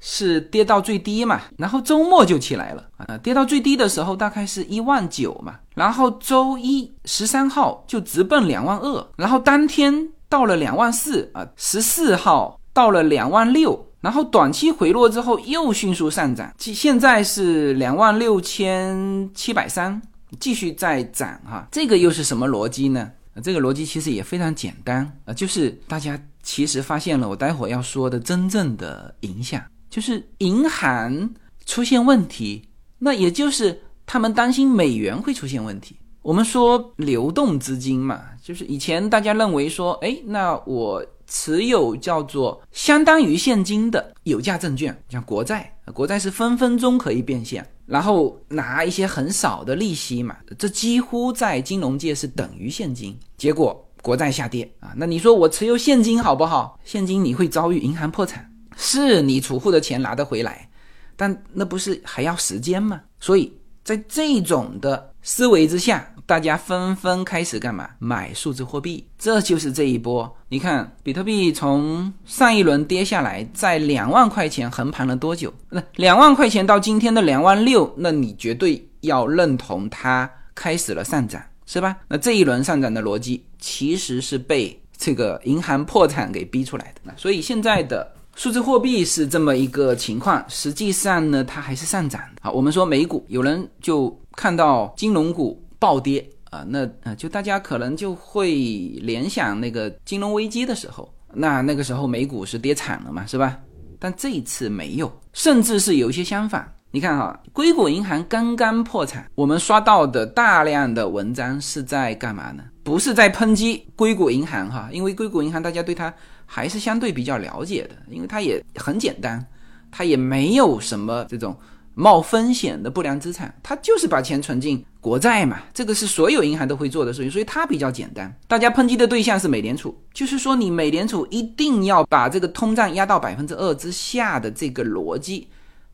A: 是跌到最低嘛，然后周末就起来了啊，跌到最低的时候大概是一万九嘛，然后周一十三号就直奔两万二，然后当天。到了两万四啊，十四号到了两万六，然后短期回落之后又迅速上涨，现现在是两万六千七百三，继续在涨哈。这个又是什么逻辑呢？这个逻辑其实也非常简单啊，就是大家其实发现了我待会要说的真正的影响，就是银行出现问题，那也就是他们担心美元会出现问题。我们说流动资金嘛，就是以前大家认为说，哎，那我持有叫做相当于现金的有价证券，像国债，国债是分分钟可以变现，然后拿一些很少的利息嘛，这几乎在金融界是等于现金。结果国债下跌啊，那你说我持有现金好不好？现金你会遭遇银行破产，是你储户的钱拿得回来，但那不是还要时间吗？所以在这种的。思维之下，大家纷纷开始干嘛？买数字货币，这就是这一波。你看，比特币从上一轮跌下来，在两万块钱横盘了多久？那两万块钱到今天的两万六，那你绝对要认同它开始了上涨。是吧？那这一轮上涨的逻辑其实是被这个银行破产给逼出来的。那所以现在的数字货币是这么一个情况，实际上呢，它还是上涨的。好，我们说美股，有人就看到金融股暴跌啊，那啊，就大家可能就会联想那个金融危机的时候，那那个时候美股是跌惨了嘛，是吧？但这一次没有，甚至是有一些相反。你看哈，硅谷银行刚刚破产，我们刷到的大量的文章是在干嘛呢？不是在抨击硅谷银行哈，因为硅谷银行大家对它还是相对比较了解的，因为它也很简单，它也没有什么这种冒风险的不良资产，它就是把钱存进国债嘛，这个是所有银行都会做的事情，所以它比较简单。大家抨击的对象是美联储，就是说你美联储一定要把这个通胀压到百分之二之下的这个逻辑。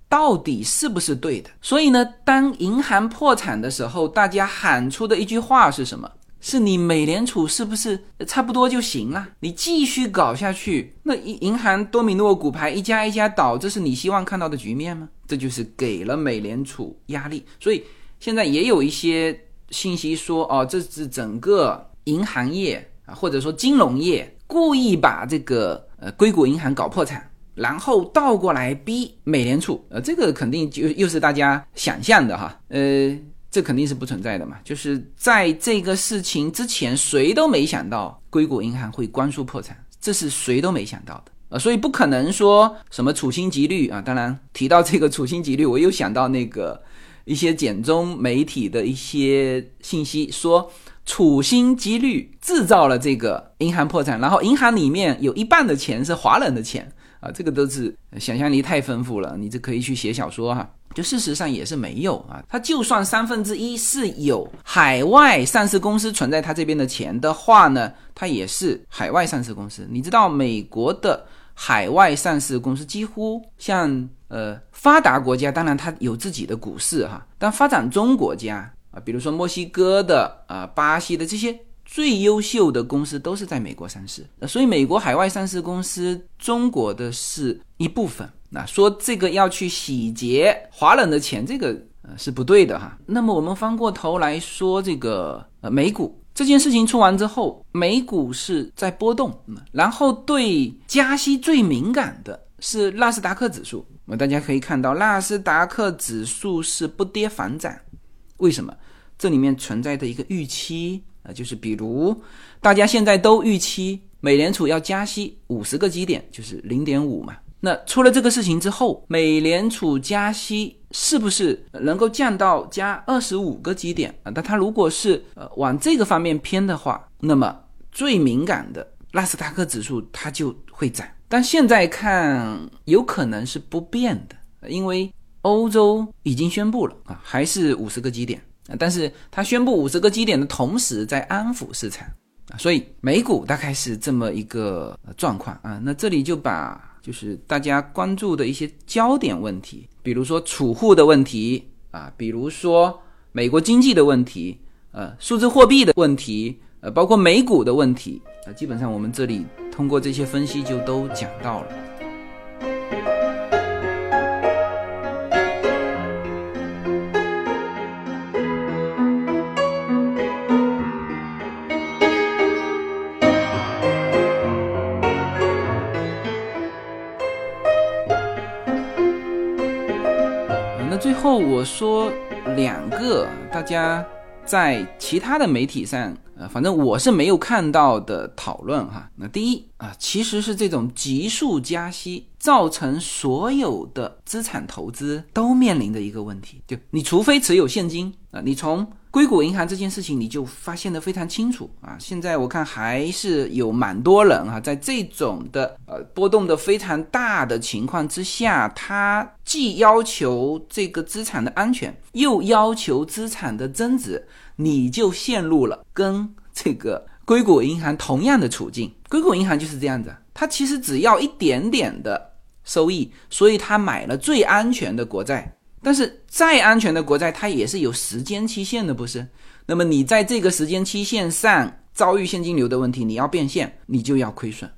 A: 到底是不是对的？所以呢，当银行破产的时候，大家喊出的一句话是什么？是你美联储是不是差不多就行了？你继续搞下去，那银银行多米诺骨牌一家一家倒，这是你希望看到的局面吗？这就是给了美联储压力。所以现在也有一些信息说，哦，这是整个银行业啊，或者说金融业故意把这个呃硅谷银行搞破产。然后倒过来逼美联储，呃，这个肯定就又是大家想象的哈，呃，这肯定是不存在的嘛。就是在这个事情之前，谁都没想到硅谷银行会关输破产，这是谁都没想到的呃，所以不可能说什么处心积虑啊。当然提到这个处心积虑，我又想到那个一些简中媒体的一些信息，说处心积虑制造了这个银行破产，然后银行里面有一半的钱是华人的钱。啊，这个都是想象力太丰富了，你这可以去写小说哈。就事实上也是没有啊，它就算三分之一是有海外上市公司存在它这边的钱的话呢，它也是海外上市公司。你知道美国的海外上市公司几乎像呃发达国家，当然它有自己的股市哈，但发展中国家啊，比如说墨西哥的啊、巴西的这些。最优秀的公司都是在美国上市，所以美国海外上市公司，中国的是一部分。那说这个要去洗劫华人的钱，这个呃是不对的哈。那么我们翻过头来说这个呃美股这件事情出完之后，美股是在波动，然后对加息最敏感的是纳斯达克指数。那大家可以看到，纳斯达克指数是不跌反涨，为什么？这里面存在的一个预期。啊，就是比如大家现在都预期美联储要加息五十个基点，就是零点五嘛。那出了这个事情之后，美联储加息是不是能够降到加二十五个基点啊？但它如果是呃往这个方面偏的话，那么最敏感的纳斯达克指数它就会涨。但现在看有可能是不变的，因为欧洲已经宣布了啊，还是五十个基点。但是他宣布五十个基点的同时，在安抚市场啊，所以美股大概是这么一个状况啊。那这里就把就是大家关注的一些焦点问题，比如说储户的问题啊，比如说美国经济的问题，呃，数字货币的问题，呃，包括美股的问题啊，基本上我们这里通过这些分析就都讲到了。我说两个，大家在其他的媒体上，呃，反正我是没有看到的讨论哈。那第一啊，其实是这种急速加息造成所有的资产投资都面临的一个问题，就你除非持有现金啊，你从。硅谷银行这件事情，你就发现的非常清楚啊！现在我看还是有蛮多人啊，在这种的呃波动的非常大的情况之下，他既要求这个资产的安全，又要求资产的增值，你就陷入了跟这个硅谷银行同样的处境。硅谷银行就是这样子，它其实只要一点点的收益，所以他买了最安全的国债。但是再安全的国债，它也是有时间期限的，不是？那么你在这个时间期限上遭遇现金流的问题，你要变现，你就要亏损，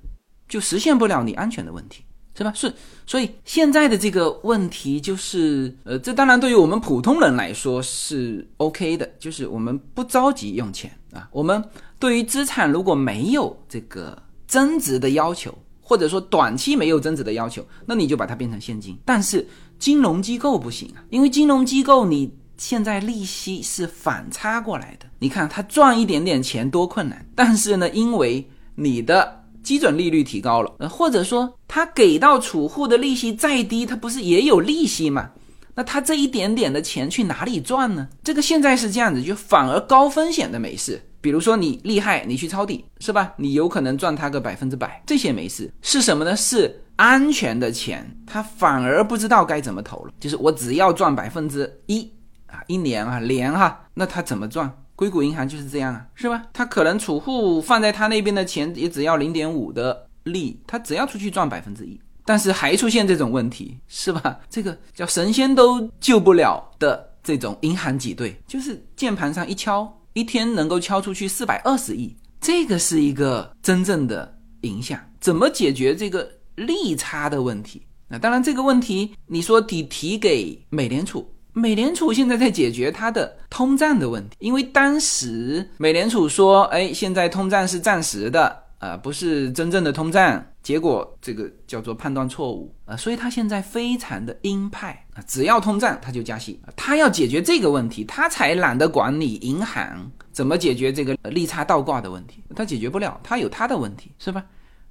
A: 就实现不了你安全的问题。是吧？是，所以现在的这个问题就是，呃，这当然对于我们普通人来说是 OK 的，就是我们不着急用钱啊。我们对于资产如果没有这个增值的要求，或者说短期没有增值的要求，那你就把它变成现金。但是金融机构不行啊，因为金融机构你。现在利息是反差过来的，你看他赚一点点钱多困难，但是呢，因为你的基准利率提高了，呃，或者说他给到储户的利息再低，他不是也有利息吗？那他这一点点的钱去哪里赚呢？这个现在是这样子，就反而高风险的没事，比如说你厉害，你去抄底是吧？你有可能赚他个百分之百，这些没事。是什么呢？是安全的钱，他反而不知道该怎么投了，就是我只要赚百分之一。啊，一年啊，年哈，那他怎么赚？硅谷银行就是这样啊，是吧？他可能储户放在他那边的钱也只要零点五的利，他只要出去赚百分之一，但是还出现这种问题，是吧？这个叫神仙都救不了的这种银行挤兑，就是键盘上一敲，一天能够敲出去四百二十亿，这个是一个真正的影响。怎么解决这个利差的问题？那当然，这个问题你说你提给美联储。美联储现在在解决它的通胀的问题，因为当时美联储说：“哎，现在通胀是暂时的，啊，不是真正的通胀。”结果这个叫做判断错误啊，所以他现在非常的鹰派啊，只要通胀他就加息，他要解决这个问题，他才懒得管你银行怎么解决这个利差倒挂的问题，他解决不了，他有他的问题，是吧？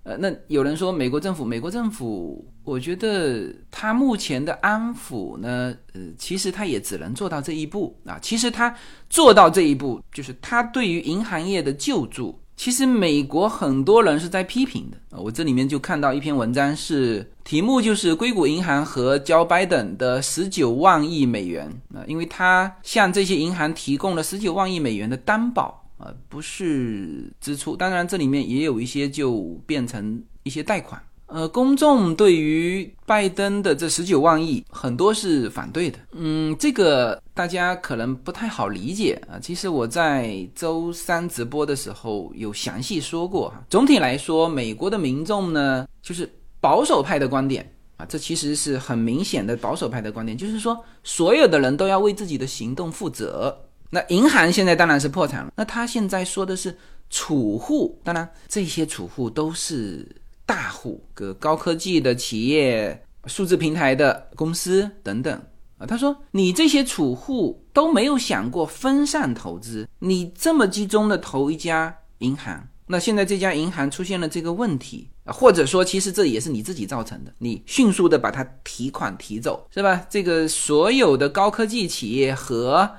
A: 呃，那有人说美国政府，美国政府，我觉得他目前的安抚呢，呃，其实他也只能做到这一步啊。其实他做到这一步，就是他对于银行业的救助，其实美国很多人是在批评的啊。我这里面就看到一篇文章，是题目就是硅谷银行和 Joe Biden 的十九万亿美元啊，因为他向这些银行提供了十九万亿美元的担保。呃，不是支出，当然这里面也有一些就变成一些贷款。呃，公众对于拜登的这十九万亿很多是反对的。嗯，这个大家可能不太好理解啊。其实我在周三直播的时候有详细说过哈。总体来说，美国的民众呢，就是保守派的观点啊，这其实是很明显的保守派的观点，就是说所有的人都要为自己的行动负责。那银行现在当然是破产了。那他现在说的是储户，当然这些储户都是大户，个高科技的企业、数字平台的公司等等啊。他说你这些储户都没有想过分散投资，你这么集中的投一家银行，那现在这家银行出现了这个问题啊，或者说其实这也是你自己造成的，你迅速的把它提款提走，是吧？这个所有的高科技企业和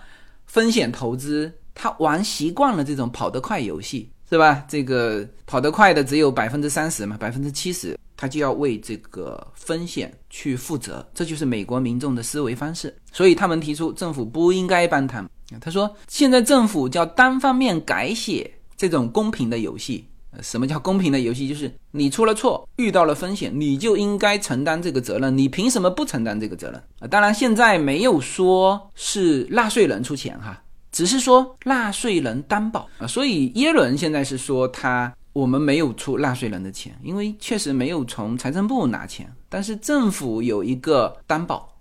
A: 风险投资，他玩习惯了这种跑得快游戏，是吧？这个跑得快的只有百分之三十嘛，百分之七十他就要为这个风险去负责，这就是美国民众的思维方式。所以他们提出政府不应该帮他。他说，现在政府叫单方面改写这种公平的游戏。什么叫公平的游戏？就是你出了错，遇到了风险，你就应该承担这个责任。你凭什么不承担这个责任啊？当然，现在没有说是纳税人出钱哈，只是说纳税人担保啊。所以耶伦现在是说他我们没有出纳税人的钱，因为确实没有从财政部拿钱，但是政府有一个担保。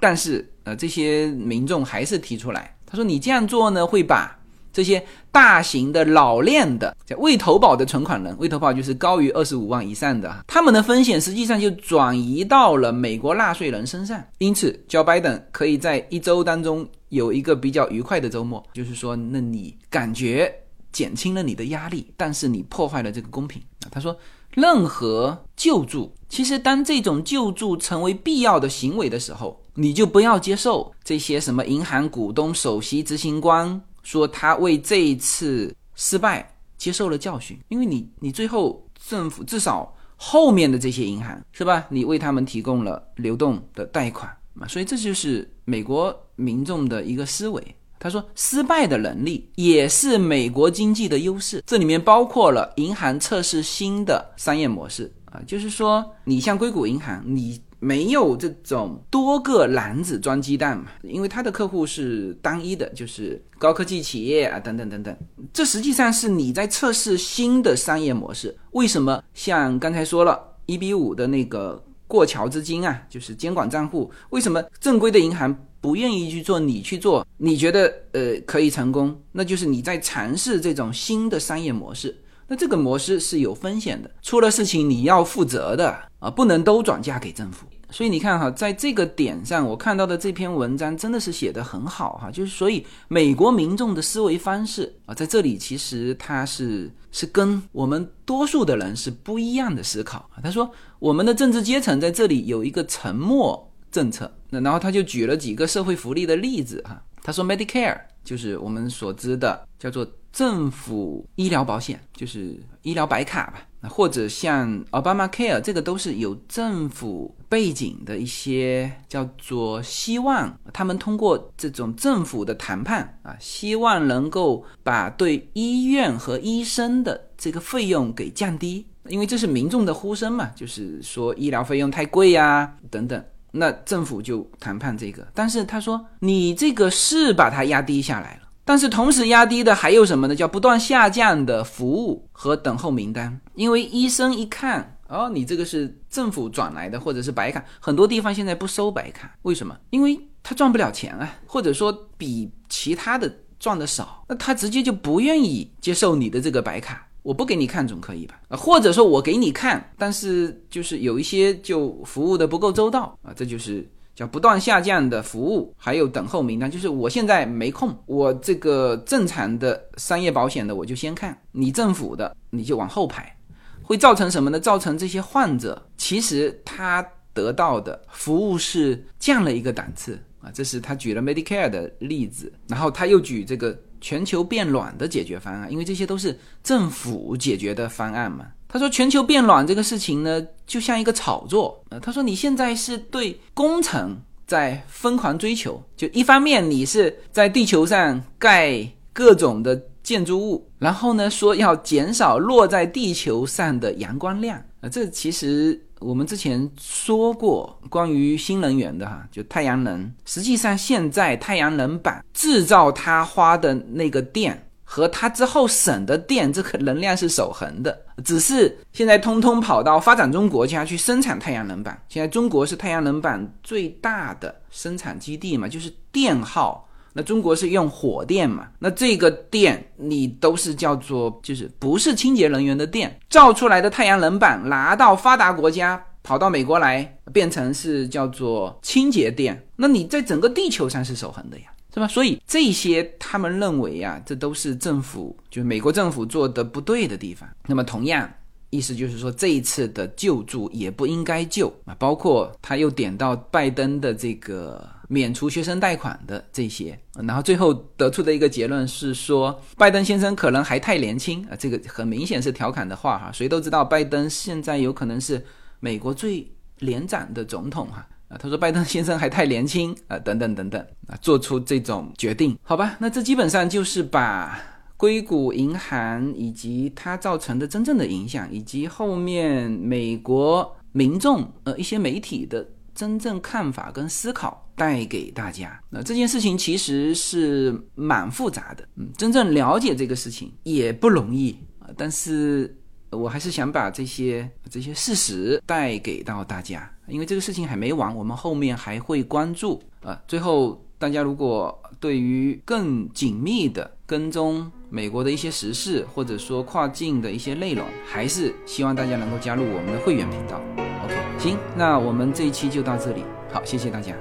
A: 但是呃，这些民众还是提出来，他说你这样做呢，会把。这些大型的老练的叫未投保的存款人，未投保就是高于二十五万以上的，他们的风险实际上就转移到了美国纳税人身上。因此，，Joe Biden 可以在一周当中有一个比较愉快的周末，就是说，那你感觉减轻了你的压力，但是你破坏了这个公平。他说，任何救助，其实当这种救助成为必要的行为的时候，你就不要接受这些什么银行股东、首席执行官。说他为这一次失败接受了教训，因为你你最后政府至少后面的这些银行是吧？你为他们提供了流动的贷款嘛，所以这就是美国民众的一个思维。他说，失败的能力也是美国经济的优势，这里面包括了银行测试新的商业模式啊，就是说你像硅谷银行，你。没有这种多个篮子装鸡蛋嘛？因为他的客户是单一的，就是高科技企业啊，等等等等。这实际上是你在测试新的商业模式。为什么像刚才说了，一比五的那个过桥资金啊，就是监管账户。为什么正规的银行不愿意去做？你去做，你觉得呃可以成功？那就是你在尝试这种新的商业模式。那这个模式是有风险的，出了事情你要负责的啊，不能都转嫁给政府。所以你看哈，在这个点上，我看到的这篇文章真的是写得很好哈。就是所以美国民众的思维方式啊，在这里其实他是是跟我们多数的人是不一样的思考啊。他说我们的政治阶层在这里有一个沉默政策，那然后他就举了几个社会福利的例子哈。他说 Medicare 就是我们所知的叫做。政府医疗保险就是医疗白卡吧，那或者像 Obama Care 这个都是有政府背景的一些叫做希望，他们通过这种政府的谈判啊，希望能够把对医院和医生的这个费用给降低，因为这是民众的呼声嘛，就是说医疗费用太贵呀等等，那政府就谈判这个，但是他说你这个是把它压低下来了。但是同时压低的还有什么呢？叫不断下降的服务和等候名单。因为医生一看，哦，你这个是政府转来的，或者是白卡，很多地方现在不收白卡，为什么？因为他赚不了钱啊，或者说比其他的赚的少，那他直接就不愿意接受你的这个白卡。我不给你看总可以吧？啊，或者说我给你看，但是就是有一些就服务的不够周到啊，这就是。叫不断下降的服务，还有等候名单，就是我现在没空，我这个正常的商业保险的我就先看，你政府的你就往后排，会造成什么呢？造成这些患者其实他得到的服务是降了一个档次啊，这是他举了 Medicare 的例子，然后他又举这个全球变暖的解决方案，因为这些都是政府解决的方案嘛。他说：“全球变暖这个事情呢，就像一个炒作。呃，他说你现在是对工程在疯狂追求，就一方面你是在地球上盖各种的建筑物，然后呢说要减少落在地球上的阳光量。啊，这其实我们之前说过关于新能源的哈，就太阳能。实际上现在太阳能板制造它花的那个电。”和它之后省的电，这个能量是守恒的，只是现在通通跑到发展中国家去生产太阳能板。现在中国是太阳能板最大的生产基地嘛，就是电耗。那中国是用火电嘛，那这个电你都是叫做就是不是清洁能源的电造出来的太阳能板，拿到发达国家跑到美国来变成是叫做清洁电，那你在整个地球上是守恒的呀。是吧？所以这些他们认为啊，这都是政府，就是美国政府做的不对的地方。那么同样，意思就是说，这一次的救助也不应该救啊。包括他又点到拜登的这个免除学生贷款的这些，然后最后得出的一个结论是说，拜登先生可能还太年轻啊。这个很明显是调侃的话哈。谁都知道，拜登现在有可能是美国最年长的总统哈。啊，他说拜登先生还太年轻啊，等等等等啊，做出这种决定，好吧？那这基本上就是把硅谷银行以及它造成的真正的影响，以及后面美国民众呃一些媒体的真正看法跟思考带给大家。那这件事情其实是蛮复杂的，嗯，真正了解这个事情也不容易啊，但是。我还是想把这些这些事实带给到大家，因为这个事情还没完，我们后面还会关注啊。最后，大家如果对于更紧密的跟踪美国的一些时事，或者说跨境的一些内容，还是希望大家能够加入我们的会员频道。OK，行，那我们这一期就到这里，好，谢谢大家。